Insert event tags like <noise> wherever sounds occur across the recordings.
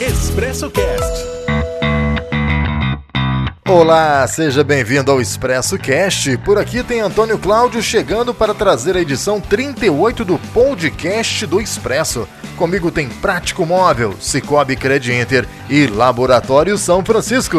Expresso Cast. Olá, seja bem-vindo ao Expresso Cast. Por aqui tem Antônio Cláudio chegando para trazer a edição 38 do podcast do Expresso. Comigo tem Prático Móvel, Cicobi Cred Inter e Laboratório São Francisco.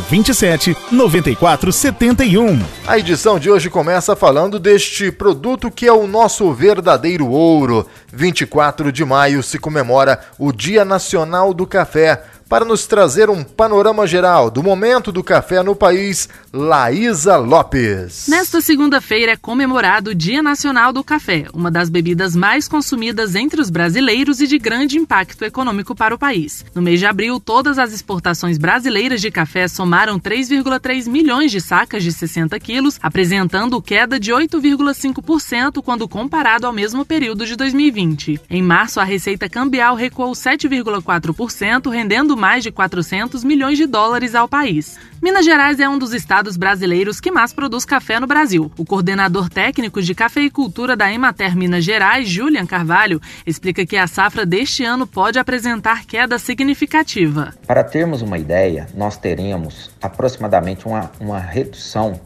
84 27 94 71. A edição de hoje começa falando deste produto que é o nosso verdadeiro ouro. 24 de maio se comemora o Dia Nacional do Café para nos trazer um panorama geral do momento do café no país, Laísa Lopes. Nesta segunda-feira é comemorado o Dia Nacional do Café, uma das bebidas mais consumidas entre os brasileiros e de grande impacto econômico para o país. No mês de abril, todas as exportações brasileiras de café somaram 3,3 milhões de sacas de 60 quilos, apresentando queda de 8,5% quando comparado ao mesmo período de 2020. Em março, a receita cambial recuou 7,4%, rendendo mais de 400 milhões de dólares ao país. Minas Gerais é um dos estados brasileiros que mais produz café no Brasil. O coordenador técnico de cafeicultura da Emater Minas Gerais, Julian Carvalho, explica que a safra deste ano pode apresentar queda significativa. Para termos uma ideia, nós teremos aproximadamente uma, uma redução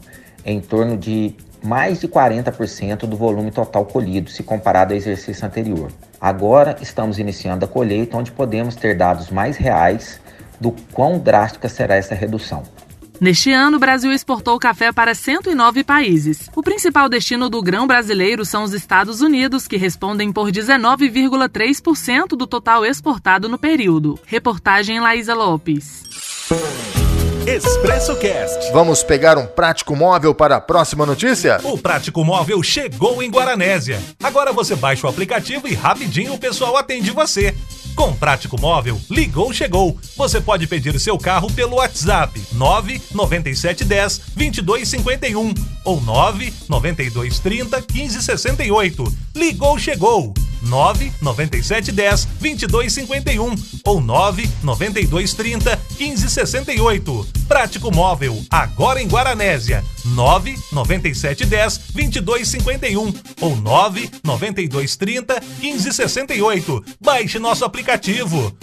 em torno de mais de 40% do volume total colhido, se comparado ao exercício anterior. Agora estamos iniciando a colheita, onde podemos ter dados mais reais do quão drástica será essa redução. Neste ano, o Brasil exportou café para 109 países. O principal destino do grão brasileiro são os Estados Unidos, que respondem por 19,3% do total exportado no período. Reportagem Laísa Lopes. Expresso Cast. Vamos pegar um prático móvel para a próxima notícia? O prático móvel chegou em Guaranésia. Agora você baixa o aplicativo e rapidinho o pessoal atende você. Com Prático Móvel, ligou, chegou. Você pode pedir seu carro pelo WhatsApp 99710 2251 ou 99230 1568. Ligou, chegou. 99710 2251 ou 99230 1568. Prático Móvel, agora em Guaranésia. 99710 2251 ou 99230 1568. Baixe nosso aplicativo.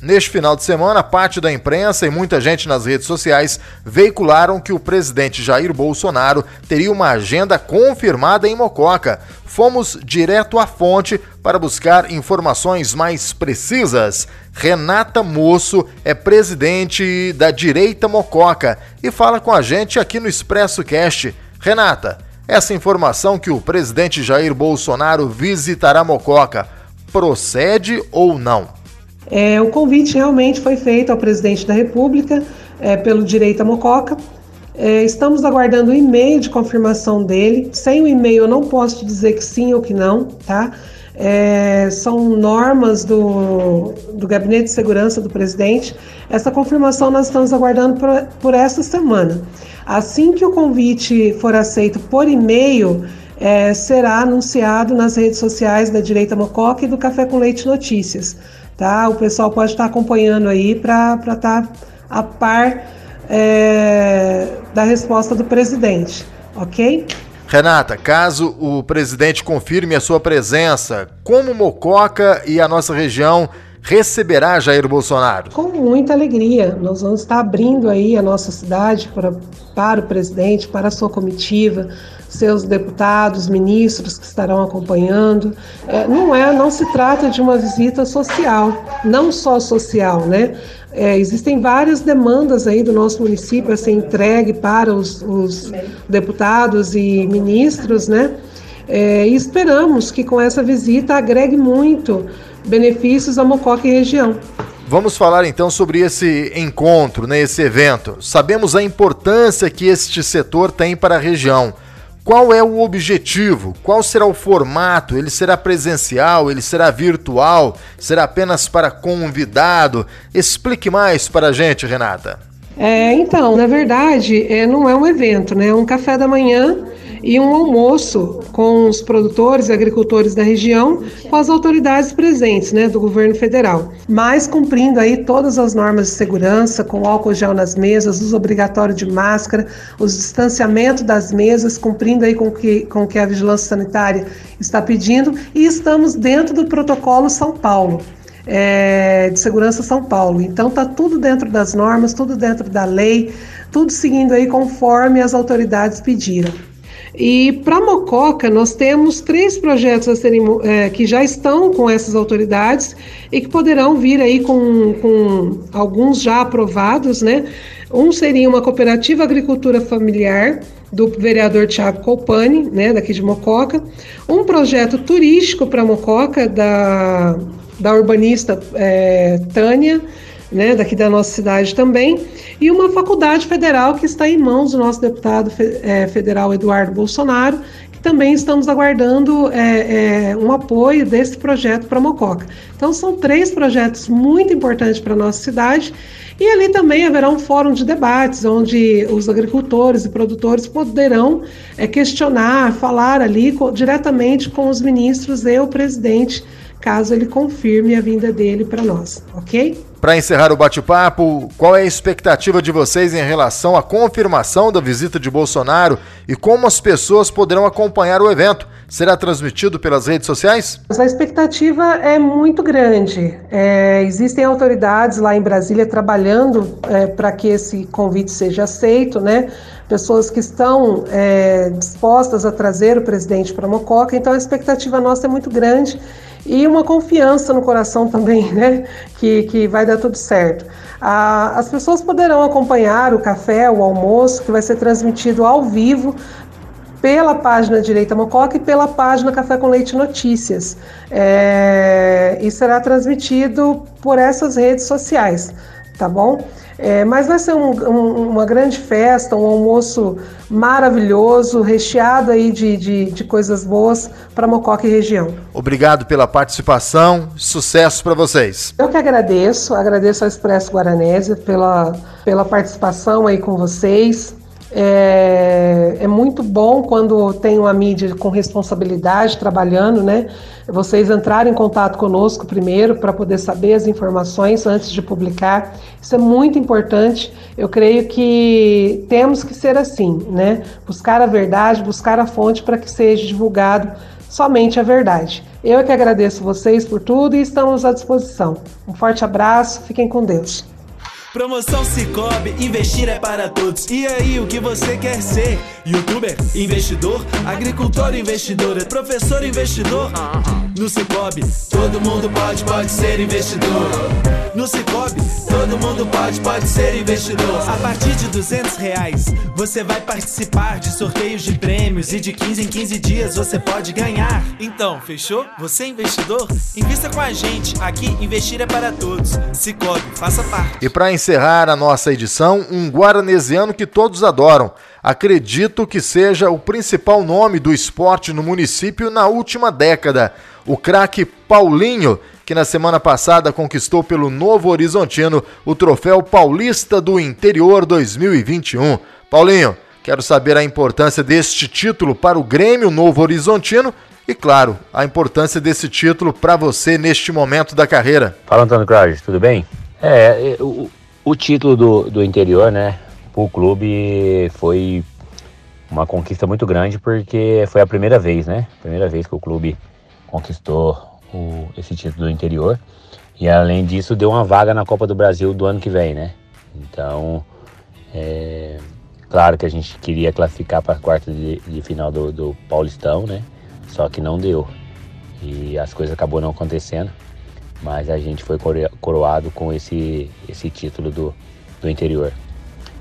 Neste final de semana, parte da imprensa e muita gente nas redes sociais veicularam que o presidente Jair Bolsonaro teria uma agenda confirmada em Mococa. Fomos direto à fonte para buscar informações mais precisas. Renata Moço é presidente da Direita Mococa e fala com a gente aqui no Expresso Cast. Renata, essa informação que o presidente Jair Bolsonaro visitará Mococa procede ou não? É, o convite realmente foi feito ao presidente da República é, pelo Direita Mococa. É, estamos aguardando o e-mail de confirmação dele. Sem o e-mail eu não posso te dizer que sim ou que não, tá? É, são normas do, do Gabinete de Segurança do presidente. Essa confirmação nós estamos aguardando por, por essa semana. Assim que o convite for aceito por e-mail, é, será anunciado nas redes sociais da Direita Mococa e do Café com Leite Notícias tá? O pessoal pode estar acompanhando aí para estar tá a par é, da resposta do presidente, ok? Renata, caso o presidente confirme a sua presença, como Mococa e a nossa região receberá Jair Bolsonaro? Com muita alegria. Nós vamos estar abrindo aí a nossa cidade para, para o presidente, para a sua comitiva, seus deputados, ministros que estarão acompanhando. É, não é, não se trata de uma visita social, não só social, né? É, existem várias demandas aí do nosso município a ser entregue para os, os deputados e ministros, né? É, e esperamos que com essa visita agregue muito benefícios à Mococa e região. Vamos falar então sobre esse encontro, né, esse evento. Sabemos a importância que este setor tem para a região. Qual é o objetivo? Qual será o formato? Ele será presencial? Ele será virtual? Será apenas para convidado? Explique mais para a gente, Renata. É, então, na verdade, é, não é um evento, né? É um café da manhã e um almoço com os produtores e agricultores da região, com as autoridades presentes, né, do governo federal. Mas cumprindo aí todas as normas de segurança, com álcool gel nas mesas, uso obrigatório de máscara, o distanciamento das mesas, cumprindo aí com que, com que a vigilância sanitária está pedindo, e estamos dentro do protocolo São Paulo. É, de Segurança São Paulo. Então tá tudo dentro das normas, tudo dentro da lei, tudo seguindo aí conforme as autoridades pediram. E para Mococa, nós temos três projetos a serem, é, que já estão com essas autoridades e que poderão vir aí com, com alguns já aprovados, né? Um seria uma cooperativa agricultura familiar do vereador Tiago Colpani, né, daqui de Mococa. Um projeto turístico para Mococa da, da urbanista é, Tânia né, daqui da nossa cidade também, e uma faculdade federal que está em mãos do nosso deputado é, federal Eduardo Bolsonaro, que também estamos aguardando é, é, um apoio desse projeto para Mococa. Então são três projetos muito importantes para a nossa cidade e ali também haverá um fórum de debates, onde os agricultores e produtores poderão é, questionar, falar ali diretamente com os ministros e o presidente caso ele confirme a vinda dele para nós, ok? Para encerrar o bate-papo, qual é a expectativa de vocês em relação à confirmação da visita de Bolsonaro e como as pessoas poderão acompanhar o evento? Será transmitido pelas redes sociais? A expectativa é muito grande. É, existem autoridades lá em Brasília trabalhando é, para que esse convite seja aceito, né? Pessoas que estão é, dispostas a trazer o presidente para Mococa. Então a expectativa nossa é muito grande e uma confiança no coração também, né? Que, que vai dar tudo certo. Ah, as pessoas poderão acompanhar o café, o almoço, que vai ser transmitido ao vivo pela página Direita Mococa e pela página Café com Leite Notícias. É, e será transmitido por essas redes sociais, tá bom? É, mas vai ser um, um, uma grande festa, um almoço maravilhoso, recheado aí de, de, de coisas boas para Mococa e região. Obrigado pela participação, sucesso para vocês. Eu que agradeço, agradeço ao Expresso Guaranésia pela, pela participação aí com vocês. É, é, muito bom quando tem uma mídia com responsabilidade trabalhando, né? Vocês entrarem em contato conosco primeiro para poder saber as informações antes de publicar. Isso é muito importante. Eu creio que temos que ser assim, né? Buscar a verdade, buscar a fonte para que seja divulgado somente a verdade. Eu é que agradeço vocês por tudo e estamos à disposição. Um forte abraço, fiquem com Deus. Promoção Cicobi, investir é para todos. E aí, o que você quer ser? Youtuber, investidor, agricultor, investidor, professor, investidor? No Cicobi, todo mundo pode, pode ser investidor. No Cicobi, todo mundo pode, pode ser investidor. A partir de 200 reais, você vai participar de sorteios de prêmios e de 15 em 15 dias você pode ganhar. Então, fechou? Você é investidor? Invista com a gente. Aqui, investir é para todos. Cicobi, faça parte. E para encerrar a nossa edição, um guaranesiano que todos adoram. Acredito que seja o principal nome do esporte no município na última década. O craque Paulinho, que na semana passada conquistou pelo Novo Horizontino o troféu Paulista do Interior 2021. Paulinho, quero saber a importância deste título para o Grêmio Novo Horizontino e, claro, a importância desse título para você neste momento da carreira. Fala, Antônio Cláudio, tudo bem? É, o, o título do, do interior, né, o clube foi uma conquista muito grande porque foi a primeira vez, né? Primeira vez que o clube conquistou o, esse título do interior. E além disso, deu uma vaga na Copa do Brasil do ano que vem, né? Então, é, claro que a gente queria classificar para a quarta de, de final do, do, Paulistão, né? Só que não deu. E as coisas acabou não acontecendo mas a gente foi coroado com esse, esse título do, do interior.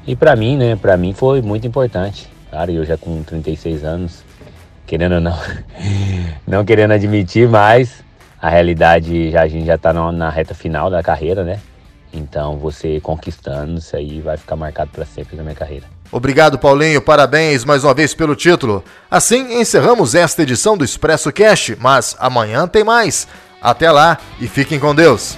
E para mim, né, para mim foi muito importante. Claro, eu já com 36 anos, querendo ou não, <laughs> não querendo admitir, mas a realidade, já, a gente já está na reta final da carreira, né? Então, você conquistando isso aí vai ficar marcado para sempre na minha carreira. Obrigado, Paulinho. Parabéns mais uma vez pelo título. Assim encerramos esta edição do Expresso Cash, mas amanhã tem mais. Até lá e fiquem com Deus.